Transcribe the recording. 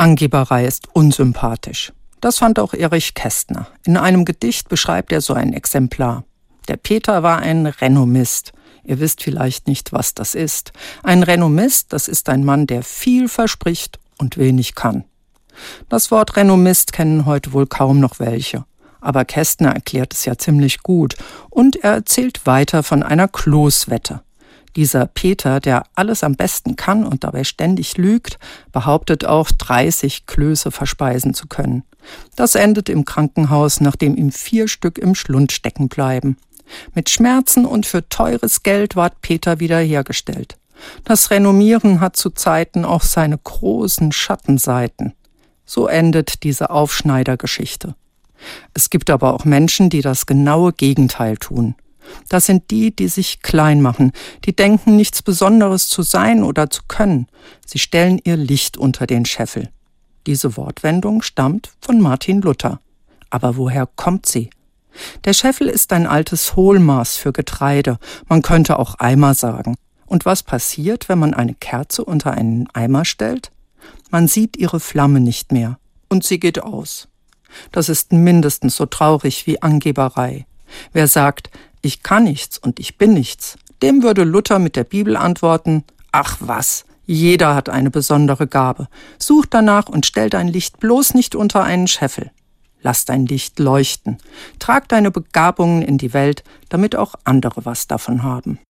Angeberei ist unsympathisch. Das fand auch Erich Kästner. In einem Gedicht beschreibt er so ein Exemplar. Der Peter war ein Renommist. Ihr wisst vielleicht nicht, was das ist. Ein Renommist, das ist ein Mann, der viel verspricht und wenig kann. Das Wort Renommist kennen heute wohl kaum noch welche. Aber Kästner erklärt es ja ziemlich gut und er erzählt weiter von einer Kloßwette. Dieser Peter, der alles am besten kann und dabei ständig lügt, behauptet auch 30 Klöße verspeisen zu können. Das endet im Krankenhaus, nachdem ihm vier Stück im Schlund stecken bleiben. Mit Schmerzen und für teures Geld ward Peter wiederhergestellt. Das Renommieren hat zu Zeiten auch seine großen Schattenseiten. So endet diese Aufschneidergeschichte. Es gibt aber auch Menschen, die das genaue Gegenteil tun. Das sind die, die sich klein machen, die denken, nichts Besonderes zu sein oder zu können. Sie stellen ihr Licht unter den Scheffel. Diese Wortwendung stammt von Martin Luther. Aber woher kommt sie? Der Scheffel ist ein altes Hohlmaß für Getreide, man könnte auch Eimer sagen. Und was passiert, wenn man eine Kerze unter einen Eimer stellt? Man sieht ihre Flamme nicht mehr, und sie geht aus. Das ist mindestens so traurig wie Angeberei. Wer sagt, ich kann nichts und ich bin nichts, dem würde Luther mit der Bibel antworten, ach was, jeder hat eine besondere Gabe. Such danach und stell dein Licht bloß nicht unter einen Scheffel. Lass dein Licht leuchten. Trag deine Begabungen in die Welt, damit auch andere was davon haben.